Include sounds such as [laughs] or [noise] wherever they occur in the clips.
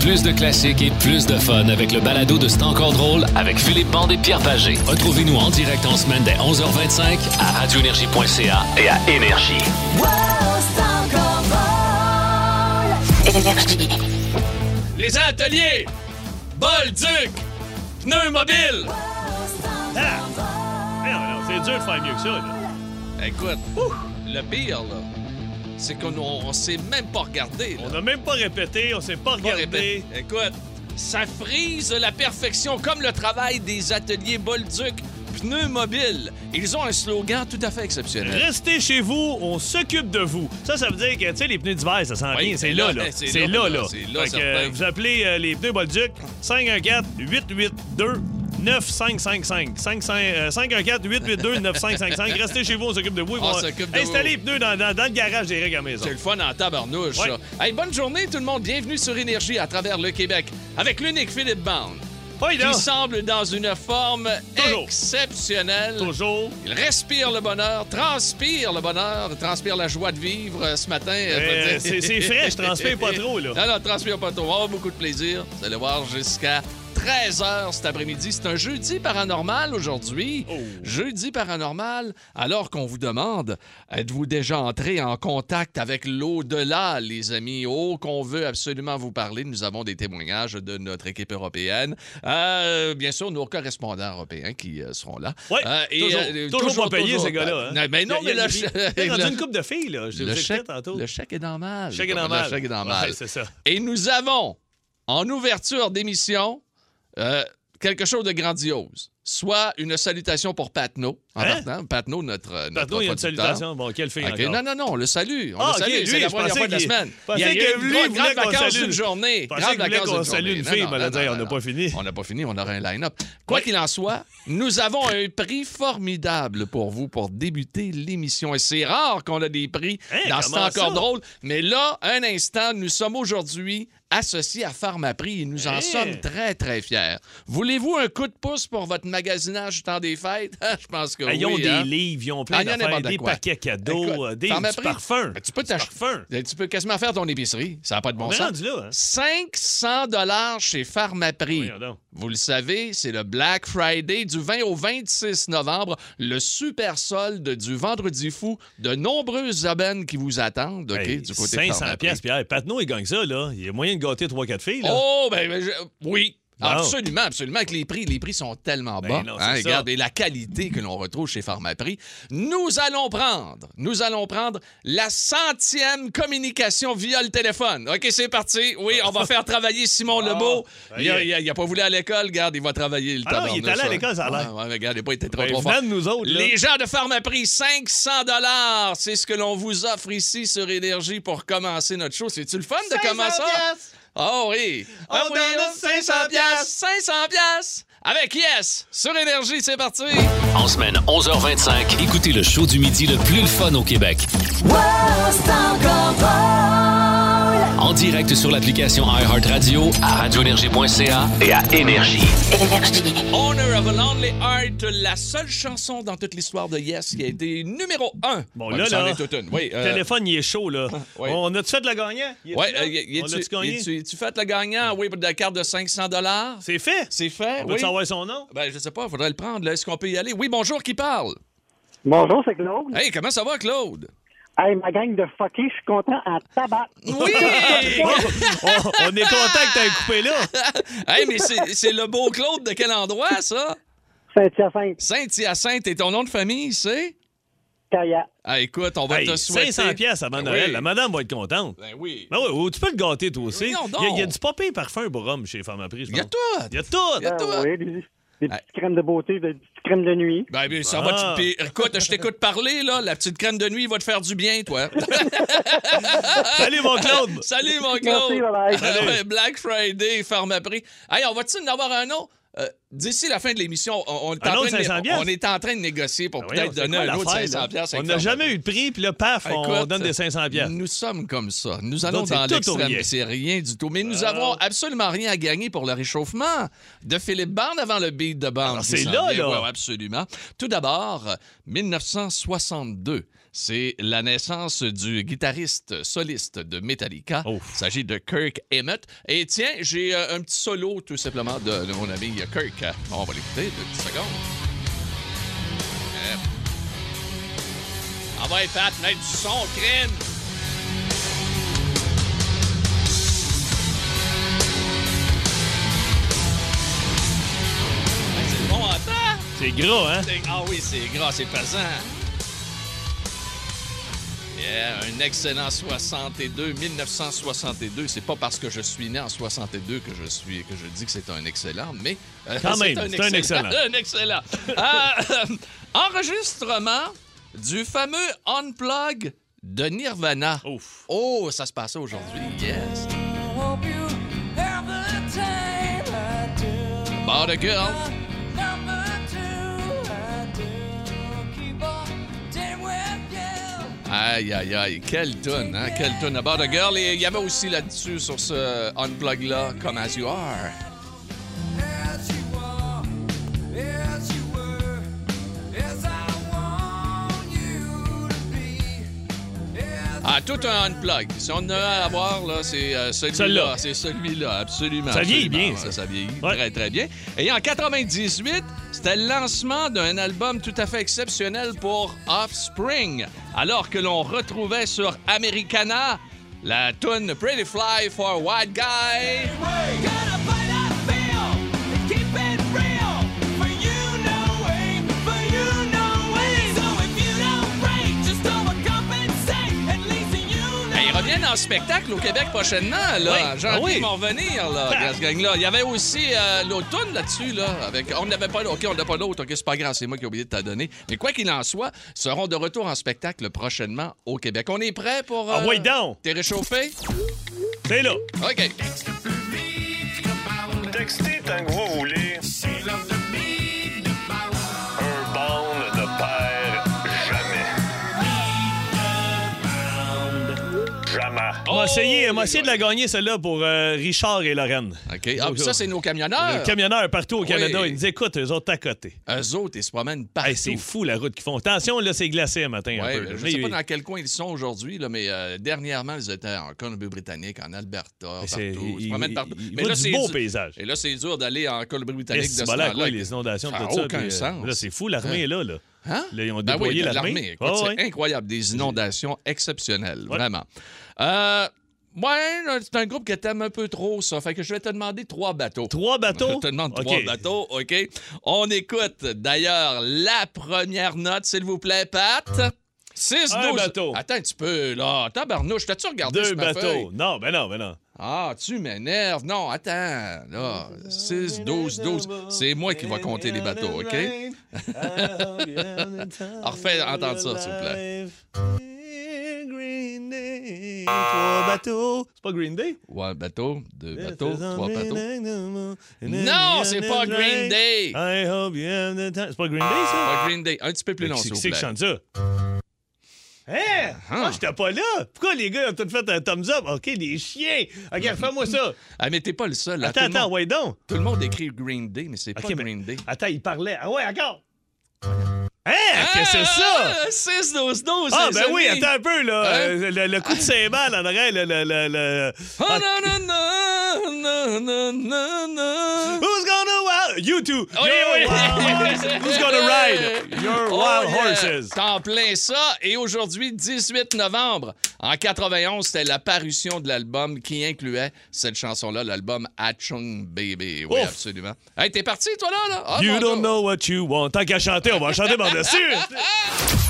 Plus de classiques et plus de fun avec le balado de C'est encore drôle avec Philippe Bande et Pierre Pagé. Retrouvez-nous en direct en semaine dès 11h25 à radioénergie.ca et à Énergie. Les ateliers! Bolduc! Pneus mobiles! Ah! Mais non, non, c'est dur de faire mieux que ça, là. Écoute, le pire, là, c'est qu'on on, s'est même pas regardé. là. On n'a même pas répété, on s'est pas Pas regardé. répété. Écoute, ça frise la perfection comme le travail des ateliers Bolduc Pneus mobiles. Ils ont un slogan tout à fait exceptionnel. Restez chez vous, on s'occupe de vous. Ça, ça veut dire que, tu sais, les pneus d'hiver, ça s'en Oui, vient, c'est là, là, c'est là, là, là, là. c'est là, Fait que, euh, vous appelez euh, les pneus Bolduc 514-882. 9555 514-882-9555. Restez chez vous, on s'occupe de vous. On s'occupe de installer les pneus dans, dans- dans le garage des règles à maison. C'est le fun en tabarnouche, Ouais. ça. Hey, bonne journée, tout le monde. Bienvenue sur Énergie à travers le Québec avec l'unique Philippe Oui, là. qui semble dans une forme Toujours. exceptionnelle. Toujours. Il respire le bonheur, transpire le bonheur, transpire la joie de vivre euh, ce matin. euh, Euh, c'est frais, je transpire pas [laughs] trop, là. Non, non, transpire pas trop. On va avoir beaucoup de plaisir. Vous allez voir jusqu'à 13h cet après-midi. C'est un jeudi paranormal aujourd'hui. Oh. Jeudi paranormal, alors qu'on vous demande, êtes-vous déjà entré en contact avec l'au-delà, les amis? Oh, qu'on veut absolument vous parler. Nous avons des témoignages de notre équipe européenne. Euh, bien sûr, nos correspondants européens qui euh, seront là. Oui, Euh, et, toujours, euh, toujours pas payé, toujours ces gars-là. Hein? Non, mais non, Il y a- mais le il y a- chèque- il y a rendu le- une coupe de filles, là. Je le chèque, tantôt. le chèque est normal. Le chèque est normal. Le chèque est normal. Ouais, c'est ça. Et nous avons, en ouverture d'émission, euh, quelque chose de grandiose. Soit une salutation pour Patno, en Hein? partant. Patno, notre, notre Pardon, il y a une salutation. Bon, quelle fille OK, encore? Non, non, non, on le salue. On Ah, le ok, salue. c'est la première fois de la semaine. il y a eu une lui, grande, il voulait grande qu'on vacance salue- d'une journée. Grande qu'il voulait vacance qu'on d'une salue journée. une fille, non, non, non, on n'a pas fini. On n'a pas fini, on aura un line-up. Quoi qu'il en soit, nous avons un prix formidable pour vous pour débuter l'émission. Et c'est rare qu'on a des prix Hein, dans ce temps encore drôle. Mais là, un instant, nous sommes aujourd'hui associés à Pharmaprix et nous en Hein? sommes très, très fiers. Voulez-vous un coup de pouce pour votre magasinage du temps des fêtes? [laughs] Je pense que Ah, oui. Ils ont des hein? livres, ils ont Ah, plein il y en a d'affaires, n'importe des quoi. paquets cadeaux, Écoute, euh, des Pharmaprix, du parfum. ben, tu peux parfum. Tu peux quasiment faire ton épicerie. Ça n'a pas de bon On sens. là, hein? 500 dollars chez Pharmaprix. Vous le savez, c'est le Black Friday du 20 au 26 novembre, le super solde du vendredi fou, de nombreuses aubaines qui vous attendent, OK, Hey, du côté de 500 Pharmaprix. pièces, Pierre. Patnaud, il gagne ça, là. Il y a moyen de gâter 3-4 filles. Oh, ben, ben, oui. Absolument, absolument. Avec les prix, les prix sont tellement Ben bas. non, hein, regarde, et la qualité que l'on retrouve chez Pharmaprix. Nous allons prendre, nous allons prendre la centième communication via le téléphone. OK, c'est parti. Oui, on va faire travailler Simon Lebeau. ça Il y a, est. il a- il a pas voulu à l'école. Regarde, il va travailler le Ah non, il est allé à l'école, ça a l'air. Ouais, ouais, regarde, il n'a pas été trop, Ben, trop fort. nous autres. Les gens de Pharmaprix, 500 dollars, c'est ce que l'on vous offre ici sur Énergie pour commencer notre show. C'est-tu le fun de commencer? Oh oui! On Ah oui, donne 500 piastres! 500 piastres! Avec Yes! Sur Énergie, c'est parti! En semaine 11h25, écoutez le show du midi le plus fun au Québec. En direct sur l'application iHeartRadio, à radioénergie.ca et à Énergie. Honor of a Lonely Heart, la seule chanson dans toute l'histoire de Yes qui a été numéro 1. Bon, là, là, Oui, Le euh, téléphone, il est chaud, là. [laughs] Oui. On a-tu fait le gagnant? Il là? euh, On tu- a-tu gagné? tu- tu fait le gagnant? Oui, pour la carte de 500 dollars. C'est fait. C'est fait, On oui. va savoir son nom? Ben, je sais pas, faudrait le prendre. Est-ce qu'on peut y aller? Oui, bonjour, qui parle? Bonjour, c'est Claude. Hey, comment ça va, Claude? Hey, ma gang de fuckés, je suis content en tabac. Oui! [laughs] on, on est content que t'aies coupé là. hey, mais c'est c'est le beau Claude de quel endroit, ça? Saint-Hyacinthe, Saint-Hyacinthe, et ton nom de famille, c'est? Kayak. Ah, écoute, on va Hey, te souhaiter... 500 pièces avant Ben Noël. oui. La madame va être contente. Ben oui. Ben oui, ou tu peux le gâter toi aussi. Il y, a- il y a du papier parfum pour homme chez Pharmaprix, je Il y a pense. tout! Il y a tout. Il y a tout. Ah oui, des, des petites crèmes de beauté, des petites crèmes de nuit. Ben, ben, ça Ah. va te... puis, Écoute, je t'écoute parler, là. La petite crème de nuit va te faire du bien, toi. [laughs] Salut, mon Claude. Salut, mon Merci, Claude. bye-bye. Ah ouais, Black Friday, Pharmaprix. Hey, on va-tu en avoir un autre? Euh, D'ici la fin de l'émission, on, on est en train de- 500 piastres? on est en train de négocier pour Ben peut-être donner quoi un autre l'affaire, 500 là? piastres On n'a jamais eu de prix, puis là, paf, on donne des 500 pièces. Nous sommes comme ça. Nous allons dans l'extrême. C'est rien du tout. Mais nous Ah. avons absolument rien à gagner pour le réchauffement de Philippe Barne avant le beat de bande. Alors, qui c'est là, là. Ouais, absolument. Tout d'abord, 1962. C'est la naissance du guitariste soliste de Metallica. Ouf. Il s'agit de Kirk Emmett. Et tiens, j'ai euh, un petit solo tout simplement de, de mon ami Kirk. On va l'écouter deux petites secondes. Euh. Ah ouais, Pat, mettre du son, crème! Ouais, C'est bon, attends! C'est gras, hein? Ah oui, c'est gras, c'est pesant. Yeah, un excellent 62, 1962. C'est pas parce que je suis né en 62 que je suis que je dis que c'est un excellent, mais euh, Quand même, c'est un excellent. [laughs] un excellent. Euh, [laughs] enregistrement du fameux unplug de Nirvana. Ouf. Oh, ça se passait aujourd'hui. Yes. About a girl. Aïe, aïe, aïe. Quelle tonne, hein? Quelle tonne. About a Girl. Et il y avait aussi là-dessus, sur ce Unplug-là, Come As You Are. Ah, tout un unplug. Si on en a à voir, là, c'est euh, celui-là. Celui-là. C'est celui-là, absolument. Ça vieillit bien, Ça, ça. ça vieillit Ouais. très, très bien. Et en 98, c'était le lancement d'un album tout à fait exceptionnel pour Offspring. Alors que l'on retrouvait sur Americana la tune Pretty Fly for a White Guy. En spectacle au Québec prochainement, là. Oui. Ah oui. ils vont revenir, là, Ah. ce gang-là. Il y avait aussi euh, l'automne là-dessus, là. Avec... On n'avait pas... OK, on n'a pas l'autre. OK, c'est pas grave, c'est moi qui ai oublié de t'en donner. Mais quoi qu'il en soit, ils seront de retour en spectacle prochainement au Québec. On est prêt pour... Ah, ouais, donc. T'es réchauffé? C'est là. OK. Textez tant que vous voulez. Essayer, on va essayer de la gagner, celle-là, pour euh, Richard et Lorraine. OK. Ah, puis ça, c'est nos camionneurs. Le camionneur partout au Canada, Oui. ils nous écoutent, eux autres à côté. Eux autres, ils se promènent partout. Hey, c'est fou la route qu'ils font. Attention, là, c'est glacé un matin un Ouais, peu. ben, je Mais- sais pas dans quel coin ils sont aujourd'hui, là, mais euh, dernièrement, ils étaient en Colombie-Britannique, en Alberta, partout. Ils se promènent partout. il voit du c'est beau dur- paysage. Et là, c'est dur d'aller en Colombie-Britannique de ce c'est là, temps-là. les inondations, Ça tout ça. aucun puis, euh, sens. Là, c'est fou, l'armée est là, là. Hein? Là, ils ont Ben oui, déployé de l'armée. Écoute, Ouais, c'est incroyable. Des inondations exceptionnelles, vraiment. Euh, ouais, c'est un groupe que t'aimes un peu trop, ça. Fait que je vais te demander trois bateaux. Trois bateaux? [laughs] Je te demande trois bateaux, OK? On écoute d'ailleurs la première note, s'il vous plaît, Pat. 6 Un 12. bateau. Attends un petit peu, là. Tabarnouche, t'as-tu regardé Deux bateaux. feuille? Non, ben non, ben non. Ah, tu m'énerves. Non, attends. Là, 6, 12, 12. C'est moi qui vais compter les bateaux, OK? Alors, [laughs] [laughs] refais entendre ça, s'il vous plaît. Trois bateaux. C'est pas Green Day? Ouais, bateau, deux bateaux, trois bateaux. Non, c'est pas Green Day. I hope you have the time. C'est pas Green Day, ça? Pas Green Day. Un petit peu plus long, Qui s'il vous c'est qui plaît. chante ça? Hein? Ah, j'étais pas là. Pourquoi les gars ont tous fait un thumbs up? OK, des chiens. OK, [laughs] fais-moi ça. Ah, mais t'es pas le seul. là. Attends, tout, attends, ouais, donc. tout le monde écrit Green Day, mais c'est pas mais- Green Day. Attends, il parlait. Ah ouais, encore. Hein? Qu'est-ce que c'est ça? 6, 12, 12. Ah, les ben oui, attends un peu, là. Hein? Euh, le, le coup de cymbale en arrière, le. le, le, le- Ah, non, non, non, non, non, non, non. Wild? You two. Oui, Your oui. wild. [laughs] Who's gonna ride? Your Oh, wild yeah. horses. T'en plein ça. Et aujourd'hui, 18 novembre, en 91, c'était la parution de l'album qui incluait cette chanson-là, l'album Achung Baby. Oui, Ouf. absolument. Hey, t'es parti, toi, là? là? Ah, You don't know what you want. Tant qu'à chanter, on va chanter par-dessus. [laughs]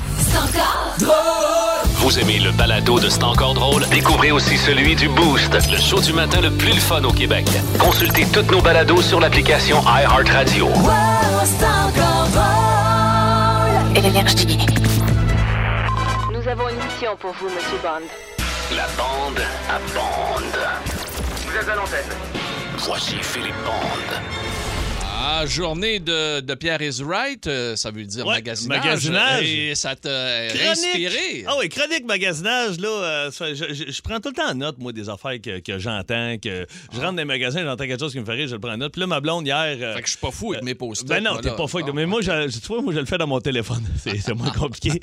Vous aimez le balado de C'est encore drôle? Découvrez aussi celui du Boost, le show du matin le plus le fun au Québec. Consultez toutes nos balados sur l'application iHeartRadio. Énergie. Nous avons une mission pour vous, Monsieur Bond. La bande à bande. Vous êtes à l'antenne. Voici Philippe Bande. Ah, journée de, de Pierre is right, euh, ça veut dire Ouais, magasinage. magasinage. Et ça t'a inspiré. Ah oui, chronique magasinage, là, euh, ça, je, je- je prends tout le temps en note, moi, des affaires que, que j'entends, que je rentre dans les magasins, j'entends quelque chose qui me fait rire, je le prends en note. Puis là, ma blonde, hier... euh, Fait que je suis pas fou avec mes post Ben non, t'es pas fou. avec- Mais moi, je, tu vois, moi, je le fais dans mon téléphone. [laughs] C'est c'est moins compliqué.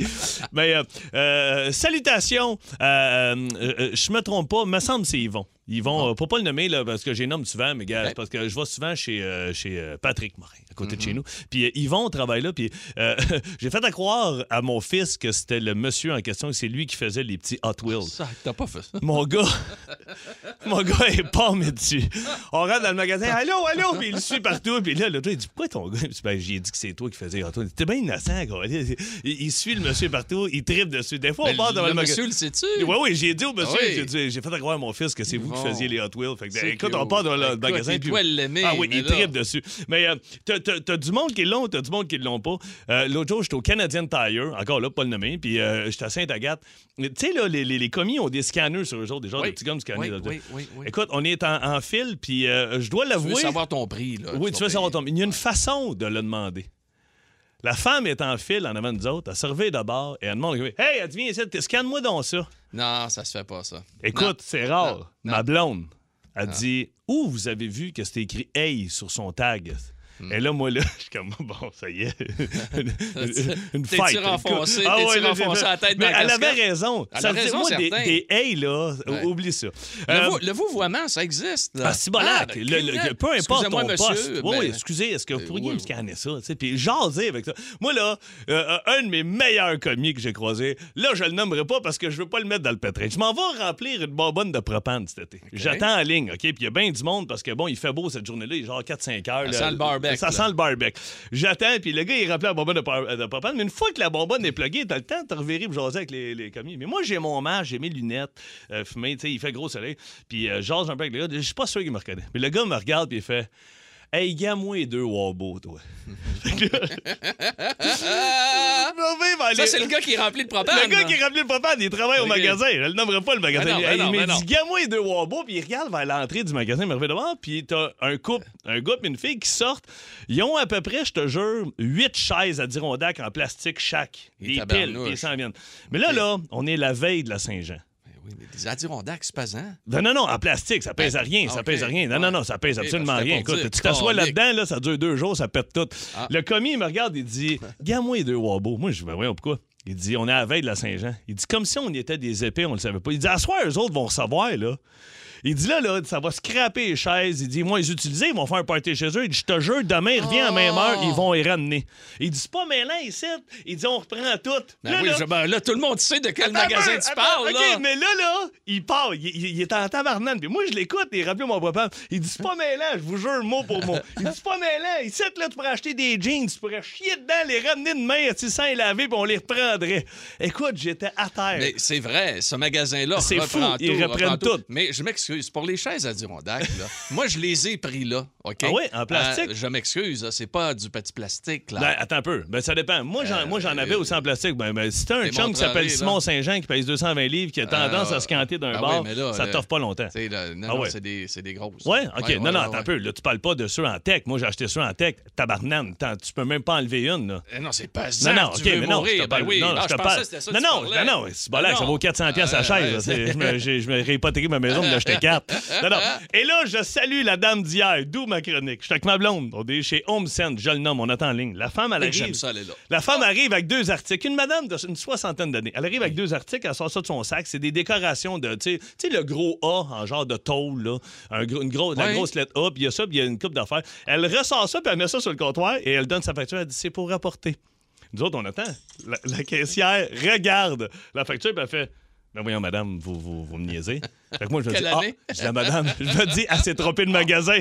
Mais euh, euh, salutations. Euh, euh, euh, je me trompe pas, me semble que c'est Yvon. Yvon, euh, pour pas le nommer, là, parce que j'ai nomme souvent, mais gars, parce que je vais souvent chez, euh, chez euh, Patrick Morin, à côté de chez nous. Puis euh, Yvon travaille là, puis [laughs] j'ai fait à croire à mon fils que c'était le monsieur en question, que c'est lui qui faisait les petits Hot Wheels. Ça, t'as pas fait ça. [laughs] Mon gars, [laughs] mon gars est pas dessus. On rentre dans le magasin, allô, allô, puis il le suit partout. Puis là, le gars, il dit, pourquoi ton gars? Ben, j'ai dit que c'est toi qui faisais Hot Wheels. T'es bien innocent, gars. Il, il suit le monsieur partout, il tripe dessus. Des fois, on part devant le le magasin. monsieur, le sais-tu? Oui, oui, j'ai dit au monsieur, Ah oui. dit- j'ai fait à croire à mon fils que c'est vous faisiez les Hot Wheels. Fait que, C'est écoute, on part dans le magasin. il puis- Ah oui, il tripe dessus. Mais euh, t'as- du monde qui l'ont, t'as du monde qui l'ont pas? Euh, L'autre jour, j'étais au Canadian Tire, encore là, pas le nommer, puis euh, j'étais à Sainte-Agathe. Tu sais, là, les, les, les commis ont des scanners sur eux autres, des genres de petits gommes scannés. Oui, oui, oui. Écoute, on est en, file, puis je dois Tu veux l'avouer. savoir ton prix, là. Oui, tu veux savoir ton. Il y a une façon de le demander. La femme est en file en avant de nous autres, elle se réveille d'abord et elle demande Hey, elle dit, viens ici, scanne-moi donc ça. Non, ça se fait pas, ça. Écoute, c'est rare. non, Ma blonde a dit Où vous avez vu que c'était écrit Hey sur son tag Hmm. Et là, moi, là, [laughs] je suis comme, bon, ça y est. [laughs] une une fight. renfoncé, Ah t'es-tu ouais, là, renfoncé la tête Mais dans elle avait raison. Elle ça a veut dire, raison, moi, des, hey, là, Ouais. oublie ça. Le, Euh, vou- le vouvoiement, ça existe. Là. ah, c'est bon, le- le- clignot. peu importe ton monsieur, poste. Oui, oui, excusez, est-ce que vous Euh, pourriez oui, me scanner ça? Puis jaser avec ça. Moi, là, euh, un de mes meilleurs commis que j'ai croisé, là, je le nommerai pas parce que je veux pas le mettre dans le pétrin. Je m'en vais remplir une bonbonne de propane cet été. J'attends en ligne, OK? Puis il y a bien du monde parce que, bon, il fait beau cette journée-là, il est genre 4-5 heures. Ça là. sent le barbecue, Ça là. sent le barbecue. J'attends, puis le gars, il remplit la bonbonne de, de propane. Mais une fois que la bonbonne est pluguée, t'as le temps de te revirer pour jaser avec les, les commis. Mais moi, j'ai mon masque, j'ai mes lunettes euh, fumées, tu sais, il fait gros soleil. Puis euh, je jase un peu avec le gars. Je suis pas sûr qu'il me reconnaît. Mais le gars me regarde, puis il fait Hey, gamme-moi deux Wabo, toi. [laughs] Ça, c'est le gars qui remplit le propane. le gars qui remplit le propane, il travaille au magasin. Je le nommerai pas le magasin. Ben non, ben il non, m'a ben non. dit, gamme-moi deux Wabo, puis il regarde vers l'entrée du magasin, il me revient devant, puis t'as un couple, un gars et une fille qui sortent. Ils ont à peu près, je te jure, huit chaises à Dirondac en plastique chaque. Des piles, puis ils s'en viennent. Mais là, là, on est la veille de la Saint-Jean. Ben oui, mais des Adirondacks, c'est pesant. Non, non, non, en plastique, ça pèse Ben, à rien, ça pèse à rien. Non, non, non, ça pèse Ok, absolument rien. Écoute, tu t'assois là-dedans, là, ça dure deux jours, ça pète tout. Ah. Le commis, il me regarde, il dit Gamme-moi les deux Wabo. Moi, je dis Ben voyons, pourquoi? Il dit On est à la veille de la Saint-Jean. Il dit Comme si on était des épées, on le savait pas. Il dit À soir, eux autres vont recevoir, là. Il dit là, là, ça va scraper les chaises. Il dit, moi, les utiliser, ils vont faire un party chez eux. Il dit, je te jure, demain, il revient à même Oh. heure, ils vont les ramener. Il dit, c'est pas mêlant ici. Il dit, on reprend tout. Ben Là, oui, là, je- ben là, tout le monde sait de quel Attends magasin tu parles, là. mais là, là, il part. Il, il- il est en tabarnane. Puis moi, je l'écoute il rappelle mon papa. Il dit, c'est pas mêlant, je vous jure, mot pour mot. Il dit, c'est pas mêlant. Ici, là, tu pourrais acheter des jeans, tu pourrais chier dedans, les ramener demain, tu sais, sans les laver, puis on les reprendrait. Écoute, j'étais à terre. Mais c'est vrai, ce magasin-là C'est fou, tout. ils reprennent reprend tout. Mais je m'excuse, pour les chaises Adirondack, là, [laughs] moi, je les ai pris là, OK? Ah oui, en plastique? Euh, je m'excuse, c'est pas du petit plastique, là. Ben, attends un peu. Ben, ça dépend. Moi, j'en, moi, j'en avais aussi en plastique. Ben, ben, si t'as un chum qui s'appelle Simon. Saint-Jean qui pèse 220 livres, qui a tendance Ah, à se canter d'un ah bar, oui, mais là, ça t'offre pas longtemps. Là, non, Ah non, ouais. c'est des, des grosses. Ouais. OK. Ouais, non, ouais, non, attends un peu. Là, tu parles pas de ceux en tech. Moi, j'ai acheté ceux en tech. Tabarnane. Tu peux même pas enlever une, là. Eh non, c'est pas ça. Non, non, OK, mais non, je Ah, pensais que c'était ça non, non, non, non, c'est Ah, ça vaut 400 pièces à Ah, chaise. C'est- Je me, me réhypothéqué ma maison, de l'acheter quatre. Non, non. Et là, je salue la dame d'hier, d'où ma chronique. Je suis avec ma blonde. On est chez Home Sense, je le nomme, on attend en ligne. La femme, elle arrive. J'aime ça, elle est là. La femme arrive avec deux articles. Une madame d'une soixantaine d'années. Elle arrive avec deux articles, elle sort ça de son sac. C'est des décorations de, tu sais- le gros A en genre de tôle, là. Un gros- une grosse, la grosse lettre A, puis il y a ça, puis il y a une coupe d'affaires. Elle ressort ça, puis elle met ça sur le comptoir et elle donne sa facture. Elle dit c'est pour rapporter. Nous autres, on attend. La, la caissière regarde la facture, puis elle fait. Ben voyons, madame, vous, vous, vous me niaisez. Fait que moi, je me dis, ah, je dis à madame, je me dis, elle s'est trompée de magasin.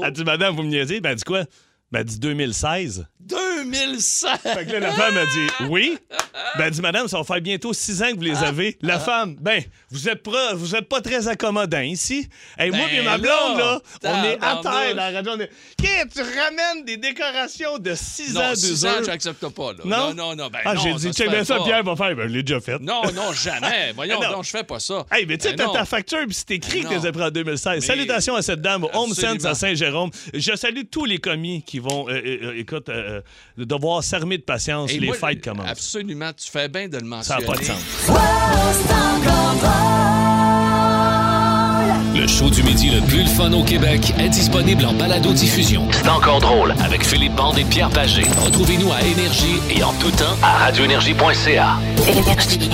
Elle dit, madame, vous me niaisez? Ben, elle dit quoi? Ben, elle dit 2016. 2016! Fait que là, la femme a dit oui. [laughs] Ben, dit madame, ça va faire bientôt six ans que vous les Ah. avez. La femme, ben, vous êtes pas, vous êtes pas très accommodant ici. Et moi Ben et ma blonde, là, on est à terre dans la radio. On est... Qu'est-ce que tu ramènes des décorations de six ans, Non, deux 6 heures? ans, j'accepte pas. Là. Non? non, non. non, ben ah, non, j'ai dit, fait bien ça. Pierre va faire. Ben, je l'ai déjà fait. Non, non, jamais. [laughs] Voyons, Ah, non. non, je fais pas ça. Hey, mais tu sais, Ben t'as non. ta facture, puis c'est écrit Ben que tu les as non. pris en 2016. Mais- Salutations à cette dame, au Home. Sense à Saint-Jérôme. Je salue tous les commis qui vont, euh, euh, euh, écoute, euh, devoir s'armer de patience. Et les moi, fêtes commencent. Absolument, tu fais bien de le Ça n'a mentionner. pas de sens. Le show du midi le plus le fun au Québec est disponible en balado-diffusion. C'est encore drôle avec Philippe Bande et Pierre Pagé. Retrouvez-nous à Énergie et en tout temps à radioénergie.ca. Énergie.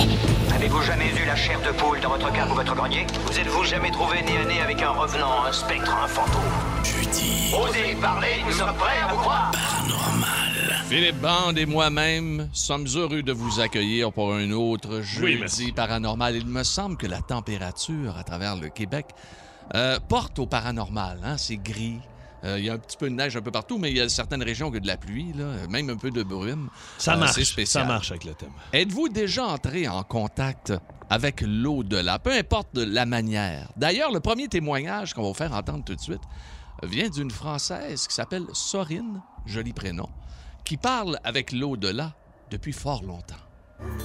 Avez-vous jamais eu la chair de poule dans votre cave ou votre grenier Vous êtes-vous jamais trouvé nez à nez avec un revenant, un spectre, un fantôme Jeudi. Osez parler, nous sommes prêts à vous croire Philippe Bande et moi-même sommes heureux de vous accueillir pour un autre Oui, jeudi merci. paranormal. Il me semble que la température à travers le Québec euh, porte au paranormal. Hein? C'est gris. Euh, Il y a un petit peu de neige un peu partout, mais il y a certaines régions qui ont de la pluie, là, même un peu de brume. Ça Euh, marche. Ça marche avec le thème. Êtes-vous déjà entré en contact avec l'au-delà, peu importe de la manière? D'ailleurs, le premier témoignage qu'on va vous faire entendre tout de suite vient d'une Française qui s'appelle Sorine, joli prénom, qui parle avec l'au-delà depuis fort longtemps.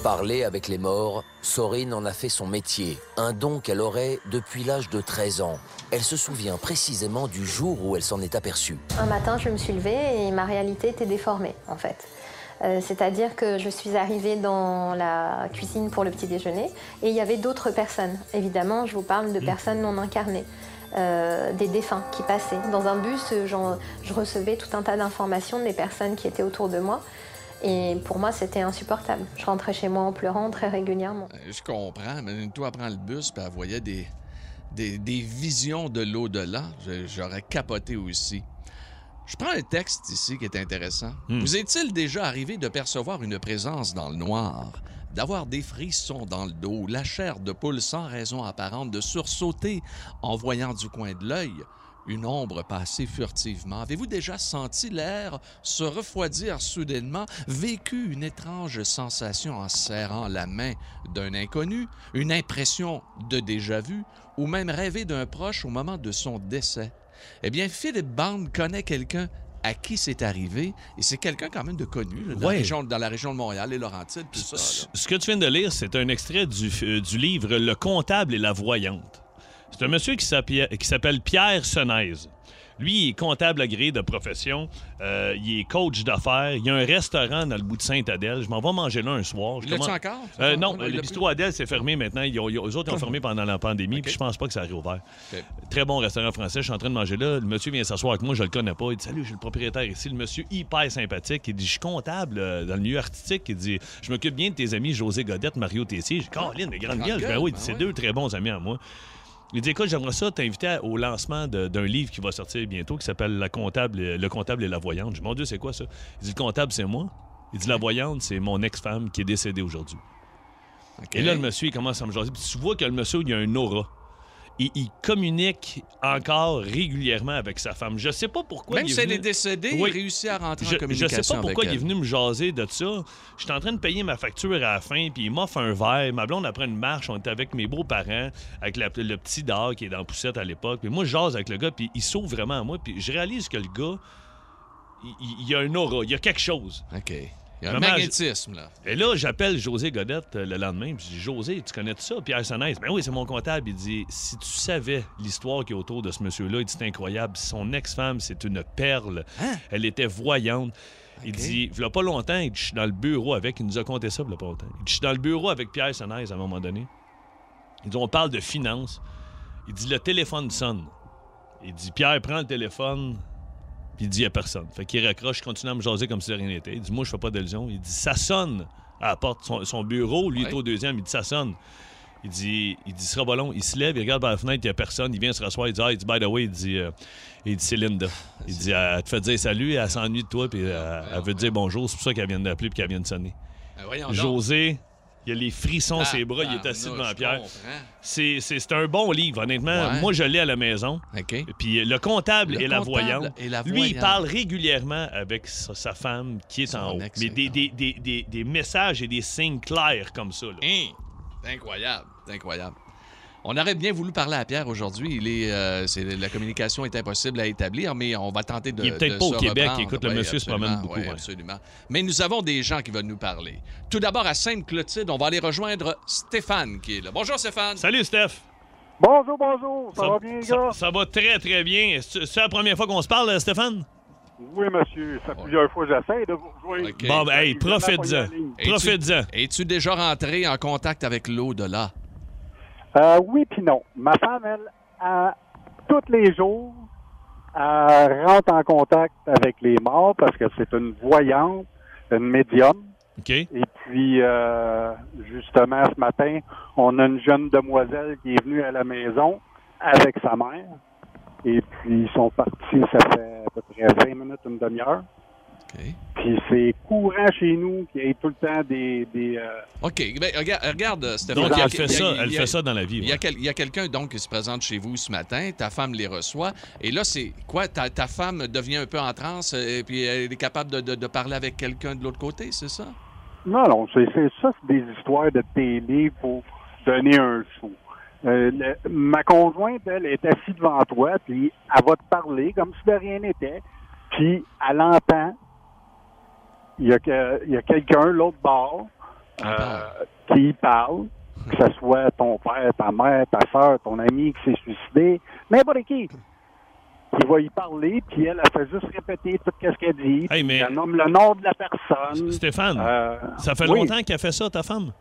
Parler avec les morts, Sorine en a fait son métier, un don qu'elle aurait depuis l'âge de 13 ans. Elle se souvient précisément du jour où elle s'en est aperçue. Un matin, je me suis levée et ma réalité était déformée, en fait. Euh, C'est-à-dire que je suis arrivée dans la cuisine pour le petit déjeuner et il y avait d'autres personnes. Évidemment, je vous parle de personnes non incarnées, euh, des défunts qui passaient. Dans un bus, je recevais tout un tas d'informations des personnes qui étaient autour de moi. Et pour moi, c'était insupportable. Je rentrais chez moi en pleurant très régulièrement. Euh, Je comprends, mais toi, elle prend le bus, puis elle voyait des, des, des visions de l'au-delà. J'aurais capoté aussi. Je prends un texte ici qui est intéressant. Vous est-il déjà arrivé de percevoir une présence dans le noir, d'avoir des frissons dans le dos, la chair de poule sans raison apparente, de sursauter en voyant du coin de l'œil une ombre passer furtivement? Avez-vous déjà senti l'air se refroidir soudainement, vécu une étrange sensation en serrant la main d'un inconnu, une impression de déjà-vu, ou même rêvé d'un proche au moment de son décès? Eh bien, Philippe Bande connaît quelqu'un à qui c'est arrivé, et c'est quelqu'un quand même de connu, là, dans, la région, dans la région de Montréal, les Laurentides, tout ça. Ce là. ce que tu viens de lire, c'est un extrait du, euh, du livre Le comptable et la voyante. C'est un monsieur qui s'appelle Pierre Senaise. Lui, il est comptable agréé de profession. Euh, il est coach d'affaires. Il y a un restaurant dans le bout de Sainte-Adèle. Je m'en vais manger là un soir. Je commence- encore? Euh, non, le bistrot Adèle, c'est fermé maintenant. Ils ont, ils ont- eux autres, ils ont fermé pendant la pandémie. Puis je pense pas que ça a réouvert. Très bon restaurant français. Je suis en train de manger là. Le monsieur vient s'asseoir avec moi. Je le connais pas. Il dit Salut, je suis le propriétaire ici. Le monsieur, hyper sympathique. Il dit Je suis comptable euh, dans le milieu artistique. Il dit Je m'occupe bien de tes amis José Godette, Mario Tessier. J'ai dit Caroline, mais grande Grande gueule. Ben oui, ben c'est deux très bons amis à moi. Il dit Écoute, j'aimerais ça t'inviter au lancement d'un livre qui va sortir bientôt qui s'appelle La comptable, et- Le comptable et la voyante. Je dis Mon Dieu, c'est quoi ça? Il dit Le comptable, c'est moi. Il dit La voyante, c'est mon ex-femme qui est décédée aujourd'hui. Et là, le monsieur, il commence à me jaser. Puis tu vois que le monsieur, il a un aura. Et il communique encore régulièrement avec sa femme. Je sais pas pourquoi. Même il est si elle est décédée, Oui. il réussit à rentrer en Je, je communication sais pas pourquoi il est venu me jaser de ça. J'étais en train de payer ma facture à la fin, puis il m'offre un verre. Ma blonde, après une marche, on était avec mes beaux-parents, avec la- le petit dard qui est dans la poussette à l'époque. Puis moi, je jase avec le gars, puis il s'ouvre vraiment à moi. Puis je réalise que le gars, il, il- a un aura, il y a quelque chose. OK. Il y a un magnétisme, là. Et là, j'appelle José Godette euh, le lendemain. Puis je dis José, tu connais tout ça? Pierre Sanès Ben oui, c'est mon comptable. Il dit Si tu savais l'histoire qui est autour de ce monsieur-là, il dit C'est incroyable. Son ex-femme, c'est une perle. Elle était voyante. Il dit Il pas longtemps, il dit, je suis dans le bureau avec. Il nous a conté ça, il pas longtemps. Il dit Je suis dans le bureau avec Pierre Sanès à un moment donné. Il dit On parle de finances. Il dit Le téléphone sonne. Il dit Pierre, prends le téléphone. Puis il dit, il n'y a personne. Fait qu'il raccroche, il continue à me jaser comme si de rien n'était. Il dit, moi, je fais pas d'allusion. Il dit, ça sonne à la porte. Son, son bureau, lui, Ouais. est au deuxième. Il dit, ça sonne. Il dit, il dit, ce sera pas long. Il se lève, il regarde par la fenêtre, il n'y a personne. Il vient se rasseoir. Il dit, ah, il dit, by the way, il dit, euh, il dit c'est Linda. Il dit, elle te fait dire salut, elle s'ennuie de toi, puis euh, elle veut te dire bonjour. C'est pour ça qu'elle vient d'appeler puis qu'elle vient de sonner. Ben. José, Il a les frissons Ah, sur ses bras, il est assis non, devant je Pierre. C'est c'est- c'est un bon livre, honnêtement. Ouais. Moi, je l'ai à la maison. OK. Puis le comptable Le et la voyante. et la Lui, il parle régulièrement avec sa, sa femme qui est Son en haut. Mais des, des, des, des, des messages et des signes clairs comme ça. là. Hein? C'est incroyable. C'est incroyable. On aurait bien voulu parler à Pierre aujourd'hui. Il est, euh, c'est- la communication est impossible à établir, mais on va tenter de. Il est peut-être de pas au Québec. reprendre. Écoute, le monsieur se promène beaucoup, ouais. absolument. Mais nous avons des gens qui veulent nous parler. Tout d'abord, à Sainte-Clotilde, on va aller rejoindre Stéphane qui est là. Bonjour Stéphane. Salut, Steph. Bonjour, bonjour. Ça, va bien, les gars? ça va très, très bien. C'est c'est la première fois qu'on se parle, Stéphane? Oui, monsieur. Ça fait plusieurs fois que j'essaie de vous rejoindre. Bon, ben, hey, profite-en. Profite-en. Es-tu déjà rentré en contact avec l'au-delà? Euh, oui, puis non. Ma femme, elle, à, tous les jours, elle rentre en contact avec les morts parce que c'est une voyante, une médium. OK. Et puis, euh, justement, ce matin, on a une jeune demoiselle qui est venue à la maison avec sa mère. Et puis, ils sont partis, ça fait à peu près 20 minutes, une demi-heure. Puis, c'est courant chez nous qu'il y ait tout le temps des... des euh, OK. Ben, regarde, regarde, Stéphane. Donc, elle fait ça, elle fait ça dans la vie. Il y a, quel- il y a quelqu'un donc qui se présente chez vous ce matin, ta femme les reçoit, et là, c'est quoi? Ta, ta femme devient un peu en transe, euh, et puis elle est capable de, de- de parler avec quelqu'un de l'autre côté, c'est ça? Non, non, c'est c'est- ça, c'est des histoires de télé pour donner un sou. Euh, le- ma conjointe, elle, est assise devant toi, puis elle va te parler comme si de rien n'était, puis elle entend, il y a, que- il y a quelqu'un, l'autre bord, euh, qui parle, que ce soit ton père, ta mère, ta soeur, ton ami qui s'est suicidé, n'importe qui. Qui va y parler, puis elle, elle fait juste répéter tout ce qu'elle dit. Hey, mais- Elle nomme le nom de la personne. Stéphane, Euh, ça fait oui. longtemps qu'elle fait ça, ta femme?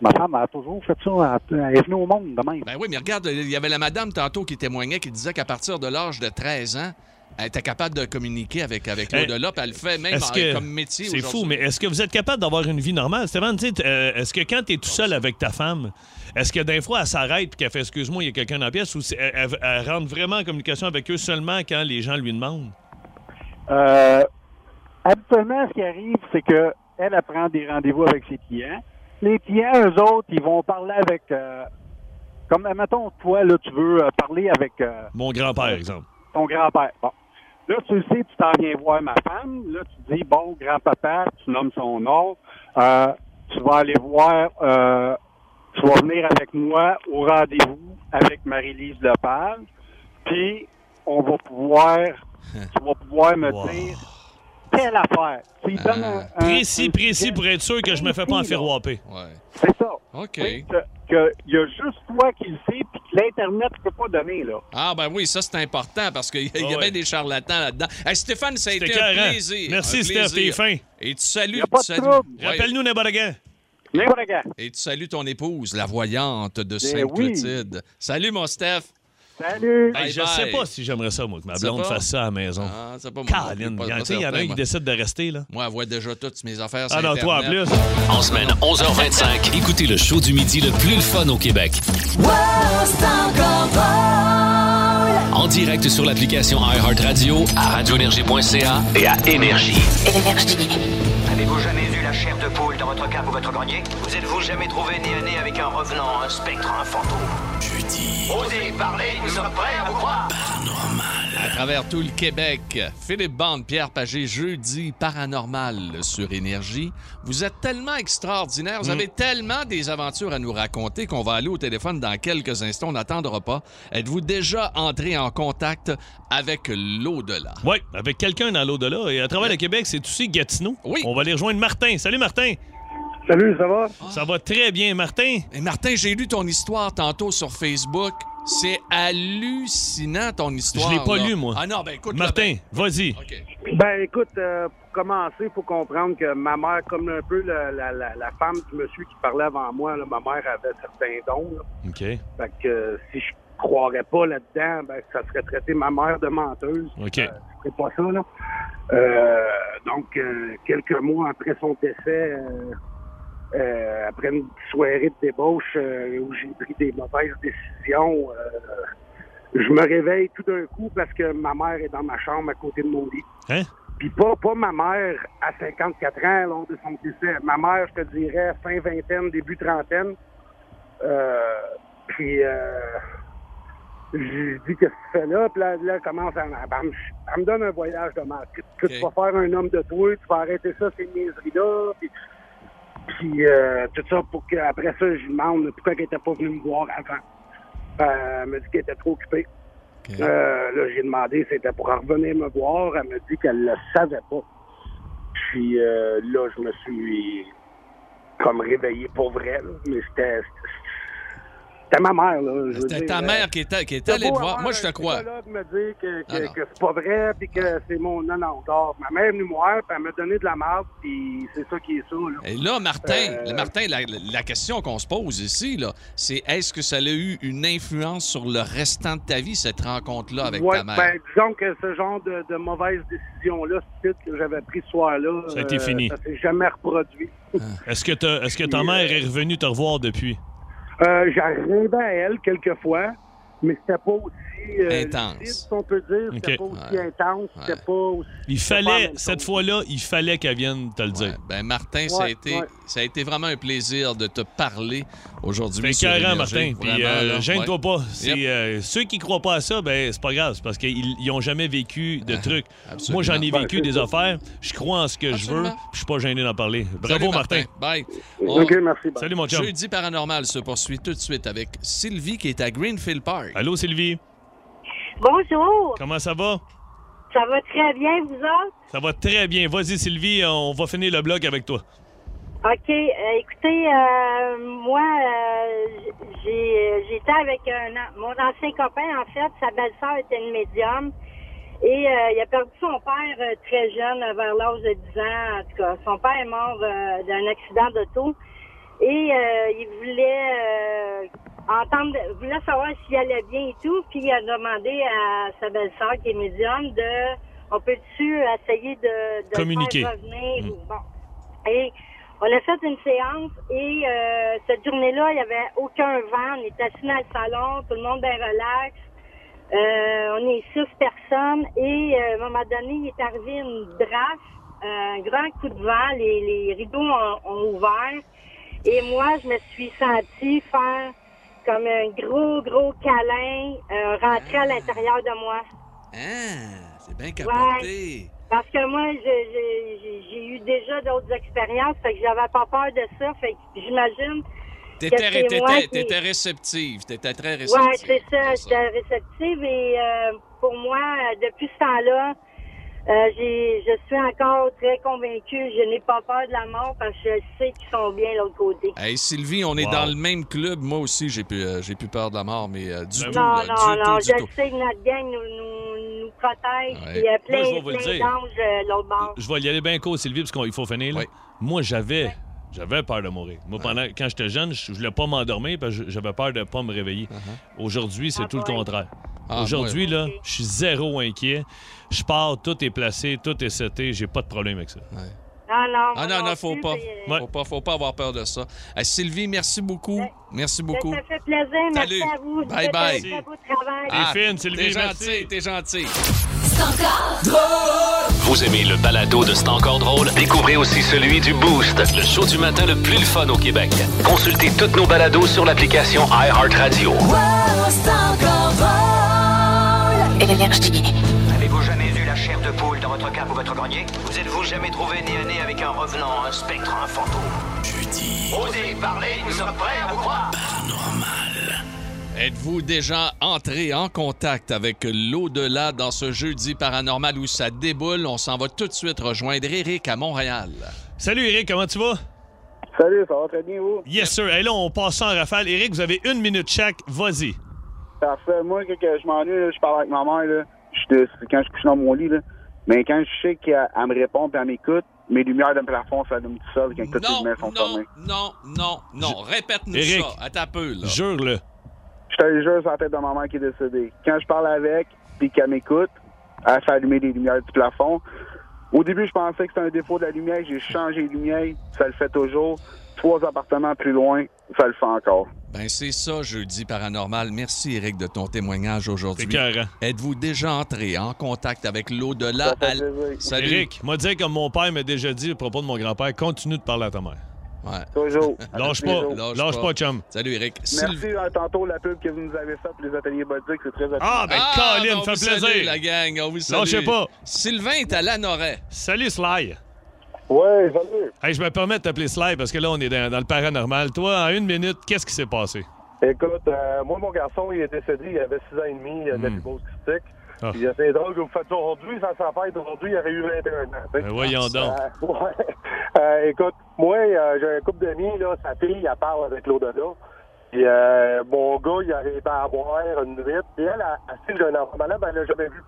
Ma femme a toujours fait ça. Elle elle est venue au monde de même. Ben oui, mais regarde, il y avait la madame tantôt qui témoignait, qui disait qu'à partir de l'âge de 13 ans, elle était capable de communiquer avec, avec l'au-delà, puis elle le fait même en- que- comme métier C'est fou, mais est-ce que vous êtes capable d'avoir une vie normale? Stéphane, tu sais, t- euh, est-ce que quand tu es tout seul avec ta femme, est-ce que d'un fois elle s'arrête et qu'elle fait excuse-moi, il y a quelqu'un dans la pièce ou elle, elle- elle rentre vraiment en communication avec eux seulement quand les gens lui demandent? Euh, habituellement, ce qui arrive, c'est que elle, elle prend des rendez-vous avec ses clients. Les clients, eux autres, ils vont parler avec... euh, comme, mettons, toi, là, tu veux euh, parler avec euh, Mon grand-père, exemple. ton grand-père. Bon. Là, tu le sais, tu t'en viens voir ma femme. Là, tu dis, bon, grand-papa, tu nommes son nom. Euh, tu vas aller voir... euh, tu vas venir avec moi au rendez-vous avec Marie-Lise Lepage. Puis, on va pouvoir... tu vas pouvoir me Wow. dire telle affaire. Tu lui donnes un- un- Précis, un précis pour être sûr que je me fais pas enferroiper. Ouais. C'est ça. OK. Que y a juste toi qui le sais, puis que l'Internet ne peut pas donner, là. Ah, ben oui, ça, c'est important parce qu'il y a, il y a Ah ouais. bien des charlatans là-dedans. Hey, Stéphane, ça a été un plaisir. Merci, un Steph, t'es plaisir. fin. Et tu salues, Y a pas tu de salues- trouble. Ouais. Rappelle-nous quand. Et tu salues ton épouse, la voyante de Ben Sainte-Clotilde. Salut, mon Steph. Salut! Bye Hey, je bye. sais pas si j'aimerais ça, moi, que ma blonde fasse ça à la maison. Ah, c'est pas moi. Caroline, il y en a un qui décide de rester, là. Moi, elle voit déjà toutes mes affaires sur Ah non, toi en plus. En semaine, 11h25, écoutez le show du midi le plus le fun au Québec. En direct sur l'application iHeartRadio, à radioénergie.ca et à Énergie. Énergie. Avez-vous jamais chair de poule dans votre cave ou votre grenier Vous êtes-vous jamais trouvé nez à nez avec un revenant, un spectre, un fantôme? Jeudi. Osez parler, nous sommes prêts à vous croire À travers tout le Québec, Philippe Bande, Pierre Pagé, jeudi paranormal sur Énergie. Vous êtes tellement extraordinaire, vous avez tellement des aventures à nous raconter qu'on va aller au téléphone dans quelques instants. On n'attendra pas. Êtes-vous déjà entré en contact avec l'au-delà? Oui, avec quelqu'un dans l'au-delà. Et à travers le Québec, c'est aussi Gatineau. Oui. On va aller rejoindre Martin. Salut, Martin. Salut, ça va? Ça va très bien, Martin? Et Martin, j'ai lu ton histoire tantôt sur Facebook. C'est hallucinant, ton histoire. Je l'ai pas là. lu, moi. Ah non, ben écoute. Martin, vas-y. OK. Ben écoute, euh, pour commencer, il faut comprendre que ma mère, comme un peu la, la, la, la femme du monsieur qui parlait avant moi, là, ma mère avait certains dons. là. OK. Fait que euh, si je croirais pas là-dedans, ben ça serait traité ma mère de menteuse. OK. Euh, pas ça, là. Euh, donc, euh, quelques mois après son décès, euh, après une soirée de débauche euh, où j'ai pris des mauvaises décisions, euh, je me réveille tout d'un coup parce que ma mère est dans ma chambre à côté de mon lit. Hein? Puis pas, pas ma mère à 54 ans lors de son décès. Ma mère, je te dirais, fin vingtaine, début trentaine. Euh, puis euh, dit qu'est-ce que tu fais là? Puis là, là, elle commence à, elle, me- elle me donne un voyage de marque. Que tu vas faire un homme de toi, tu vas arrêter ça, ces niaiseries-là. Puis, puis euh, tout ça pour qu'après ça, je lui demande pourquoi elle n'était pas venue me voir avant. Euh, elle m'a dit qu'elle était trop occupée. Euh, là, j'ai demandé si c'était pour revenir me voir. Elle m'a dit qu'elle le savait pas. Puis euh, là, je me suis comme réveillé pour vrai. là. Mais c'était c'était ma mère. là. C'était ta euh, mère qui était, qui est c'est allée te voir. Moi, je te crois. me dire que, que, Ah que c'est pas vrai, puis que c'est mon... Non, non. Ma mère est venue me voir, puis elle m'a donné de la marde, puis c'est ça qui est ça, là. Et là, Martin, Euh, le Martin la, la question qu'on se pose ici, là, c'est est-ce que ça a eu une influence sur le restant de ta vie, cette rencontre-là avec Ouais, ta mère? ben, disons que ce genre de, de mauvaise décision-là, stupide que j'avais pris ce soir-là, Ça a été euh, fini. ça s'est jamais reproduit. Est-ce que, que ta mère est revenue te revoir depuis? Euh, J'arrivais à elle quelques fois, mais c'était pas aussi euh, Intense. lucide, si on peut dire. C'était Ok. pas aussi intense, c'était pas aussi... Il fallait, cette fois-là, il fallait qu'elle vienne te le dire. Ben, Martin, ça, a Ouais, été, ouais. ça a été vraiment un plaisir de te parler aujourd'hui. C'est sur carré, Énergie. Martin. Puis euh, gêne-toi ouais. pas. Yep. euh, ceux qui croient pas à ça, ben c'est pas grave. C'est parce qu'ils ils ont jamais vécu de trucs. Ah, absolument. Moi, j'en ai vécu des ça. affaires. Je crois en ce que je veux. Puis Je suis pas gêné d'en parler. Bravo, Salut, Martin. Bye. OK, merci. bye. Salut, mon chum. Jeudi paranormal se poursuit tout de suite avec Sylvie qui est à Greenfield Park. Allô, Sylvie? Bonjour. Comment ça va? Ça va très bien, vous autres? Ça va très bien. Vas-y, Sylvie, on va finir le blog avec toi. OK. euh, écoutez, euh, moi, euh, j'ai j'étais avec un, mon ancien copain, en fait. Sa belle-sœur était une médium. Et il a perdu son père très jeune, vers l'âge de 10 ans. En tout cas, son père est mort d'un accident d'auto. Et il voulait entendre, voulait savoir s'il allait bien et tout. Puis il a demandé à sa belle-sœur, qui est médium, de on peut-tu essayer de, de Communiquer. faire revenir ou bon. Et on a fait une séance et euh, cette journée-là, il n'y avait aucun vent. On était assis dans le salon, tout le monde bien relax. Euh, on est six personnes et euh, à un moment donné, il est arrivé une drache, un grand coup de vent, les, les rideaux ont, ont ouvert et moi, je me suis sentie faire comme un gros, gros câlin euh, rentrer à l'intérieur de moi. Ah, c'est bien capoté. Ouais. Parce que moi, j'ai eu déjà d'autres expériences, fait que j'avais pas peur de ça, fait que j'imagine T'étais, réceptive. T'étais très réceptive. Ouais, c'est ça, j'étais réceptive et euh, pour moi, euh, depuis ce temps-là, euh, j'ai, je suis encore très convaincue. Je n'ai pas peur de la mort parce que je sais qu'ils sont bien de l'autre côté. Hey, Sylvie, on est Wow. dans le même club. Moi aussi, j'ai plus, euh, j'ai plus peur de la mort, mais euh, du tout. non, là, non, du non, tout, je tout. sais que notre gang nous, nous, nous protège. Ouais. Il y a plein, Moi, je plein d'anges de l'autre bord. Je vais y aller bien court, Sylvie, parce qu'il faut finir. là. Moi, j'avais. J'avais peur de mourir. Moi, pendant, quand j'étais jeune, je je voulais pas m'endormir parce que j'avais peur de pas me réveiller. Aujourd'hui, c'est tout le contraire. Ah, Aujourd'hui, là, je suis zéro inquiet. Je pars, tout est placé, tout est seté. J'ai pas de problème avec ça. Non, non. Ah moi non, non, faut plus, pas. euh, Faut pas. Faut pas avoir peur de ça. Hey, Sylvie, merci beaucoup. Merci beaucoup. Ça fait plaisir. Merci Salut. à vous. Bye bye. beau travail. Ah, fine, Sylvie, T'es merci. gentil, t'es gentil. Vous aimez le balado de C'est encore drôle? Découvrez aussi celui du Boost, le show du matin le plus le fun au Québec. Consultez toutes nos balados sur l'application iHeartRadio. Avez-vous jamais eu la chair de poule dans votre cave ou votre grenier? Vous êtes-vous jamais trouvé nez à nez avec un revenant, un spectre, un fantôme? Jeudi. Osez parler, nous sommes prêts à vous croire. Êtes-vous déjà entré en contact avec l'au-delà dans ce jeudi paranormal où ça déboule? On s'en va tout de suite rejoindre Eric à Montréal. Salut, Eric, comment tu vas? Salut, ça va très bien, vous? Yes, sir. Et là, on passe ça en rafale. Eric, vous avez une minute chaque. Vas-y. Parfait. Moi, quand que je m'ennuie, là, je parle avec ma mère, là. Je quand je couche dans mon lit, là. Mais quand je sais qu'elle elle me répond et elle m'écoute, mes lumières de plafond s'allument tout seul quand toutes les Non, lumières sont non, fermées. non, non, non. Répète-nous Eric, ça. À ta peu, là. Jure-le. Je te le jure sur la tête de ma mère qui est décédée. Quand je parle avec puis qu'elle m'écoute, elle fait allumer les lumières du plafond. Au début, je pensais que c'était un défaut de la lumière. J'ai changé les lumières. Ça le fait toujours. Trois appartements plus loin, ça le fait encore. Ben c'est ça, jeudi paranormal. Merci, Eric, de ton témoignage aujourd'hui. Êtes-vous déjà entré en contact avec l'au-delà? À plaisir. Salut. Eric, moi dire comme mon père m'a déjà dit à propos de mon grand-père, continue de parler à ta mère. Ouais. Toujours. [laughs] Lâche pas. Lâche lâche pas. pas, chum. Salut, Eric. Merci Sylv- à tantôt la pub que vous nous avez faite pour les ateliers Bodic, c'est très Ah, ben, Ah, Colin, ben, on fait vous salue, plaisir. la gang. On vous salue. Lâchez pas. Sylvain est à Lanoret. Salut, Sly. Ouais, salut. Hey, je me permets de t'appeler Sly parce que là, on est dans, dans le paranormal. Toi, en une minute, qu'est-ce qui s'est passé? Écoute, euh, moi, mon garçon, il est décédé, il avait 6 ans et demi, il a de la Hmm. fibrose cystique. Ah. Puis euh, c'est drôle que vous faites ça aujourd'hui, sans s'en faire aujourd'hui, il aurait eu 21 ans. Ben, voyons donc. Euh, ouais. Euh, écoute, moi, euh, j'ai un couple d'amis, là, sa fille, elle parle avec l'au-delà. Puis euh, mon gars, il arrive à boire une nuit. Puis elle, elle, elle que j'ai un enfant malade, ben, elle l'a jamais vu.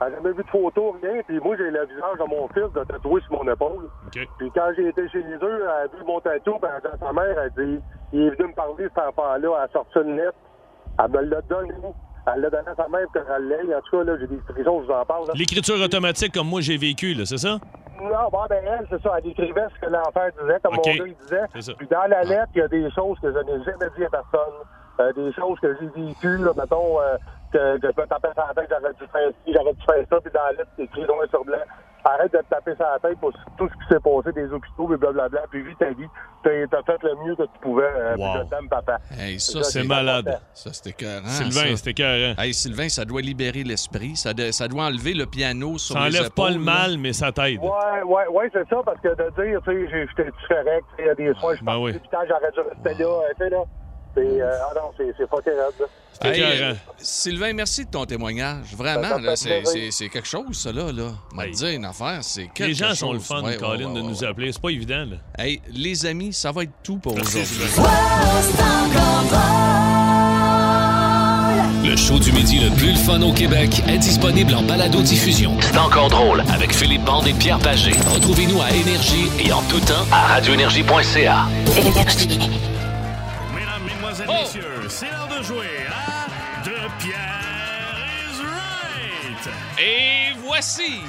Elle n'a jamais vu de photo, rien. Puis moi, j'ai le visage de mon fils de tatoué sur mon épaule. Puis quand j'ai été chez eux, elle a vu mon tatou, puis elle a dit à sa mère, elle dit, il est venu me parler, cet enfant-là, elle a sorti une lettre. Elle me l'a donné. Elle l'a donné à sa mère pour qu'elle l'ait. En tout cas, là, j'ai des frissons, je vous en parle. L'écriture automatique comme moi j'ai vécu, là, c'est ça? Non, bon, ben elle, c'est ça, elle écrivait ce que l'enfant disait, comme OK. mon gars, il disait. Puis dans la lettre, il y a des choses que je n'ai jamais dit à personne. Euh, des choses que j'ai vécues, là, mettons, euh, que, que je me tapais sur la tête, j'aurais dû faire ci, j'aurais dû faire ça, puis dans la lettre, c'est écrit noir sur blanc. Arrête de te taper sur la tête pour tout ce qui s'est passé des hôpitaux, et blablabla, puis vis ta vie. T'as fait le mieux que tu pouvais, euh, puis Wow. je t'aime, papa. Hey, ça, C'est malade. Ça, c'était écœurant. Sylvain, c'était écœurant. Hey, Sylvain, ça doit libérer l'esprit. Ça, de- ça doit enlever le piano sur Ça les enlève pas le là. mal, mais ça t'aide. Ouais, ouais, ouais, c'est ça, parce que de dire, tu sais, j'ai- j'étais correct, tu sais, il y a des soins, je Ben pense oui. j'aurais dû rester là, euh, tu sais, là. C'est, euh, ah non, c'est, Hey, écœurant. euh, Sylvain, merci de ton témoignage. Vraiment, là, c'est, plaisir. c'est- c'est quelque chose, ça, là. là. On va te Hey. dire une affaire, c'est quelque Les gens chose. sont le fun, Ouais, ouais, Colin, ouais, de nous appeler. C'est pas évident, là. Hey, les amis, ça va être tout pour Merci, aujourd'hui. Sylvain. Le show du midi le plus fun au Québec est disponible en balado-diffusion. C'est encore drôle avec Philippe Bande et Pierre Pagé. Retrouvez-nous à Énergie et en tout temps à radioénergie.ca. Énergie. Mesdames, Oh! Messieurs, c'est l'heure de jouer à De Pierre is Right. Et voici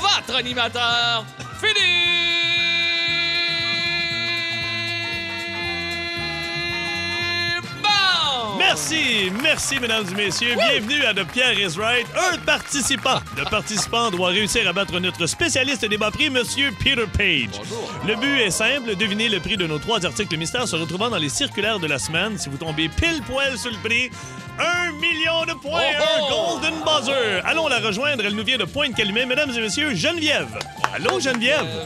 votre animateur, Philippe Merci, merci, mesdames et messieurs. Bienvenue à The Pierre is Right. Un participant. Le participant doit réussir à battre notre spécialiste des bas prix, Monsieur Peter Page. Bonjour. Le but est simple, deviner le prix de nos trois articles mystères se retrouvant dans les circulaires de la semaine. Si vous tombez pile poil sur le prix, un million de points, Oh oh! un golden buzzer. Allons la rejoindre, elle nous vient de Pointe-Calumet. Mesdames et messieurs, Geneviève. Allô, Geneviève?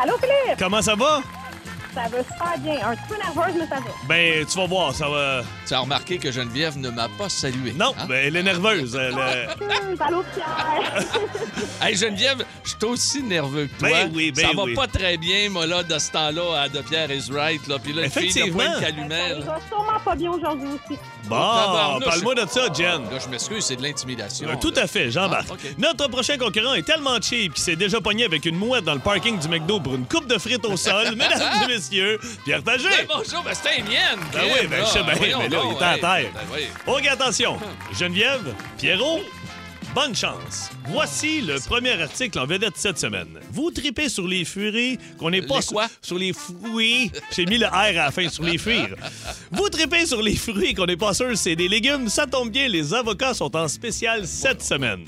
Allô, Philippe? Comment ça va? Ça va super bien. Un petit peu nerveuse, mais ça va. Ben, tu vas voir, ça va... Tu as remarqué que Geneviève ne m'a pas salué. Non, hein? ben, elle est nerveuse. Elle, euh, Hum, Allô, Pierre? [laughs] Hey Geneviève, je suis aussi nerveux que toi. Ben oui, ben Ça va oui. pas très bien, moi, là, de ce temps-là, à De Pierre is right, là. Puis là, une fille de Effectivement. Pointe-Calumet. Ça va sûrement pas bien aujourd'hui aussi. Bon, parle-moi de ça, Jen. Là, je m'excuse, c'est de l'intimidation. Euh, tout à fait, j'embarque. Ah, ok. Notre prochain concurrent est tellement cheap qu'il s'est déjà pogné avec une mouette dans le parking du McDo pour une coupe de frites au sol. [laughs] Mesdames et messieurs, Pierre Pagé. Ben, bonjour, ben c'était une mienne. Ben oui, ben je sais bien, Voyons mais là, il était à terre. Ben. Ok, attention. Geneviève, Pierrot, bonne chance. Voici le premier article en vedette cette semaine. Vous tripez sur les furies qu'on n'est pas Les sur- quoi? sur les fruits. J'ai mis le R à la fin sur les fuires. Vous tripez sur les fruits qu'on n'est pas sûr c'est des légumes. Ça tombe bien, les avocats sont en spécial cette semaine.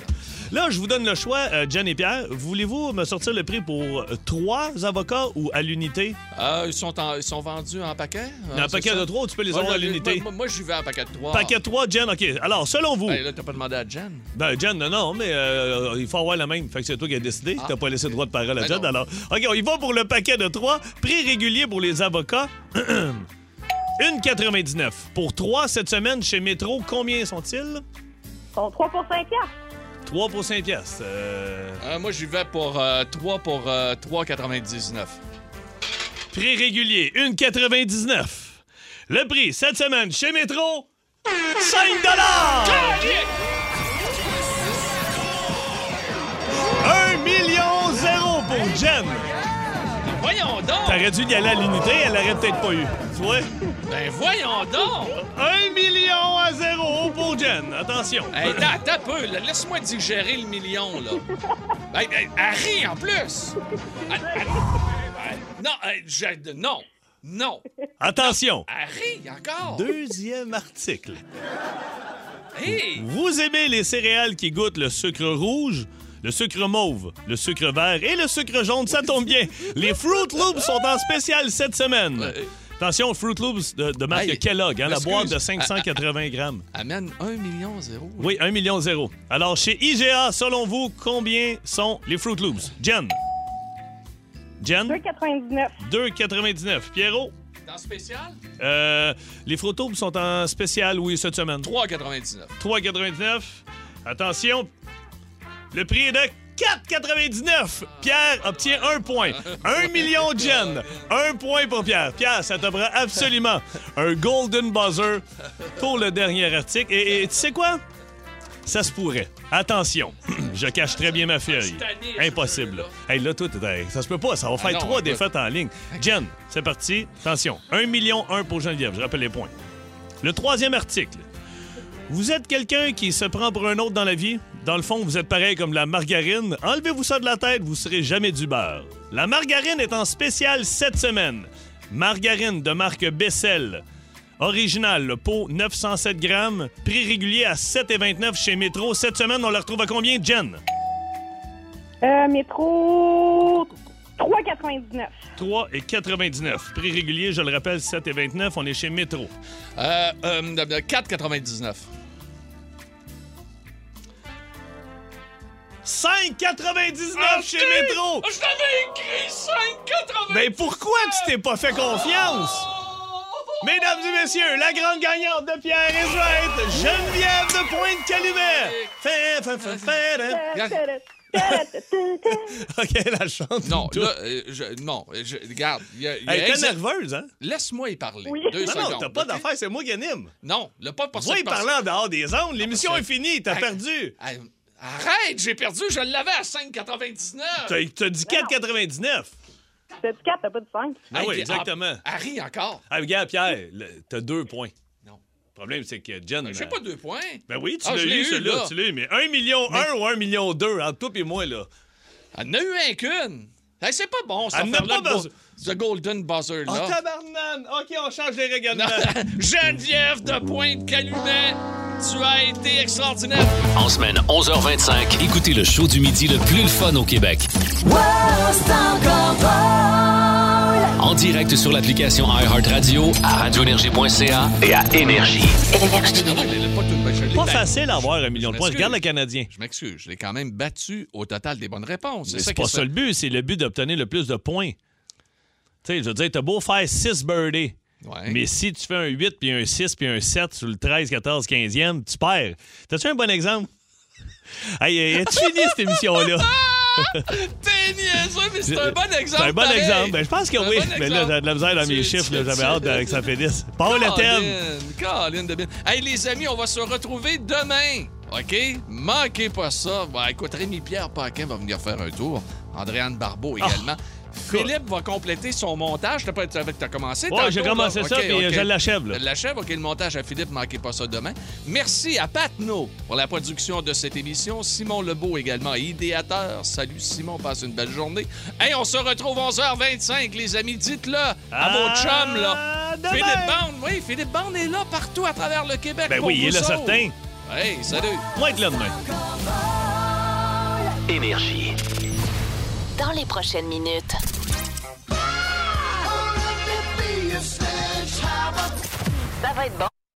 Là, je vous donne le choix, euh, Jen et Pierre. Voulez-vous me sortir le prix pour euh, trois avocats ou à l'unité? Ah, ils, sont en- ils sont vendus en paquet? Un c'est paquet ça? de trois ou tu peux les Moi, avoir à l'unité? Moi, moi, j'y vais en paquet de trois. Paquet de trois, Jen, OK. Alors, selon vous... Hey, là, t'as pas demandé à Jen? Ben, Jen, non, non, mais euh, il faut avoir la même. Fait que c'est toi qui as décidé. Ah. T'as pas laissé le droit de parole à Ben Jen, non. alors. OK, on y va pour le paquet de 3. Prix régulier pour les avocats. [clears throat] 1,99. Pour 3 cette semaine chez Métro, combien sont-ils? Sont 3 pour 5 piastres. 3 pour 5 piastres. Euh, Euh, moi, j'y vais pour euh, 3 pour euh, 3,99. Prix régulier, 1,99. Le prix cette semaine chez Métro, 5 1 million zéro pour Jen. Voyons donc! T'aurais dû y aller à l'unité, elle l'aurait peut-être pas eu. Tu vois? Ben voyons donc! 1 million à zéro pour Jen. Attention. Hey, attends, un peu, laisse-moi digérer le million, là. Hey, hey, elle rit en plus! Elle- elle- non, je- non! Non. Attention. Harry, encore. Deuxième article. Hey! Vous aimez les céréales qui goûtent le sucre rouge, le sucre mauve, le sucre vert et le sucre jaune, ça tombe bien. Les Fruit Loops sont en spécial cette semaine. Attention, Fruit Loops de, de marque Hey, Kellogg, hein, la boîte de 580 grammes. Amène 1 million zéro. Oui, 1 million zéro. Alors, chez IGA, selon vous, combien sont les Fruit Loops? Jen? Jen? 2,99. 2,99. Pierrot? Dans spécial? Euh, les Fruit Loops sont en spécial, oui, cette semaine. 3,99. 3,99. Attention, le prix est de 4,99. Pierre obtient un point. Un million Jen. Un point pour Pierre. Pierre, ça te prend absolument un golden buzzer pour le dernier article. Et, et tu sais quoi? Ça se pourrait. Attention, [clears throat] je cache très bien ma feuille. Impossible. Hey, là, tout, hey, ça se peut pas. Ça va faire Ah non, trois défaites en ligne. Jen, c'est parti. Attention, 1 million 1 pour Geneviève. Je rappelle les points. Le troisième article. Vous êtes quelqu'un qui se prend pour un autre dans la vie? Dans le fond, vous êtes pareil comme la margarine. Enlevez-vous ça de la tête, vous serez jamais du beurre. La margarine est en spécial cette semaine. Margarine de marque Bessel. Original, le pot 907 grammes. Prix régulier à 7,29 chez Métro. Cette semaine, on la retrouve à combien, Jen? Euh, métro 3,99. 3,99. Prix régulier, je le rappelle, 7,29. On est chez Métro. Euh, euh, 4,99. 5,99 chez Métro! Je t'avais écrit 5,99. Ben pourquoi tu t'es pas fait confiance? Mesdames et messieurs, la grande gagnante de Pierre is right, Geneviève de Pointe-Calumet. Fait, [laughs] OK, la chante. Non, là, euh, je, non, je, regarde. il y a- y a Elle était exa- nerveuse, hein? Laisse-moi y parler. Oui. Deux Non, secondes. non, t'as pas OK? d'affaire, c'est moi qui anime. Non, le pas pour y cette parler en dehors des ondes. L'émission est finie, t'as Hey. perdu. Hey, Arrête, j'ai perdu, je l'avais à 5,99. T'as t'as dit 4,99. T'as dit 4, t'as pas dit 5. Ah Hey, oui, exactement. ah, Harry encore. Ah, regarde, Pierre, le- t'as deux points. Non. Le problème, c'est que Jen. J'ai euh, pas deux points. Ben oui, tu Ah, l'as je l'ai eu, eu, celui-là, là. tu l'as eu. Mais 1 million 1 ou 1 million 2, entre toi et moi, là. Elle en a eu un qu'une. Hey, c'est pas bon, ça. Elle n'a pas besoin- Ce golden buzzer, Oh, là. tabarnane! OK, on change les règlements. Non. [laughs] Geneviève de Pointe-Calumet, tu as été extraordinaire. En semaine 11h25, écoutez le show du midi le plus le fun au Québec. En direct sur l'application iHeartRadio, à radioénergie.ca et à Énergie. Pas facile à avoir un million de points. Regarde le Canadien. Je m'excuse, je l'ai quand même battu au total des bonnes réponses. Ça c'est qui pas ça le but, c'est le but d'obtenir le plus de points. Tu sais, je veux dire, t'as beau faire 6 birdies. Ouais. Mais si tu fais un 8, puis un 6, puis un 7 sur le 13, 14, 15e, tu perds. T'as-tu un bon exemple? [laughs] hey, as-tu fini cette émission-là? [laughs] T'es niaiseux, mais c'est un bon exemple. C'est un bon pareil. exemple. Ben, je pense que oui. bon mais là, j'ai de la misère dans mes chiffres. J'avais hâte que ça finisse. Pas le thème. Caroline de bien. Hey, les amis, on va se retrouver demain. OK? Manquez pas ça. Bah, écoute, Rémi-Pierre Paquin va venir faire un tour. Andréane Barbeau Ah. également. Philippe va compléter son montage. T'as pas tu as commencé? Tantôt, j'ai là? commencé ça, OK, puis OK. je l'achève, là. Je l'achève. OK, le montage à Philippe, manquez pas ça demain. Merci à Pat No pour la production de cette émission. Simon Lebeau également, idéateur. Salut Simon, passe une belle journée. Hey, on se retrouve 11h25, les amis. Dites-le à vos À chums, là. demain. Philippe Bande, oui, Philippe Bande est là partout à travers le Québec. Ben pour oui, il est là, certain. Hey, salut. Moi, être là demain. Énergie. Dans les prochaines minutes. Ça va être bon.